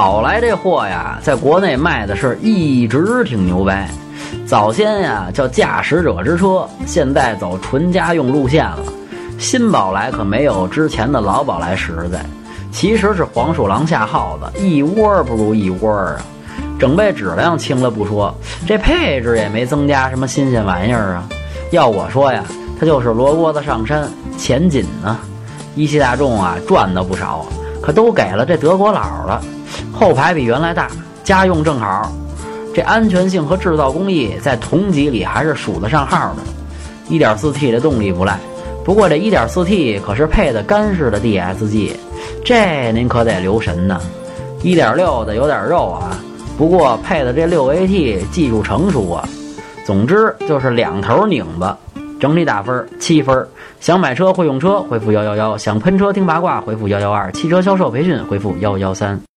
宝来这货呀，在国内卖的是一直挺牛掰。早先呀叫驾驶者之车，现在走纯家用路线了。新宝来可没有之前的老宝来实在，其实是黄鼠狼下耗子，一窝不如一窝啊。整备质量轻了不说，这配置也没增加什么新鲜玩意儿啊。要我说呀，它就是罗锅子上山，钱紧呢。一汽大众啊赚的不少，可都给了这德国佬了。后排比原来大，家用正好，这安全性和制造工艺在同级里还是数得上号的。1.4T 的动力不赖，不过这 1.4T 可是配的干式的 DSG，这您可得留神呢。1.6的有点肉啊，不过配的这 6AT 技术成熟啊。总之就是两头拧巴，整理打分七分。想买车会用车回复幺幺幺，想喷车听八卦回复幺幺二，汽车销售培训回复幺幺三。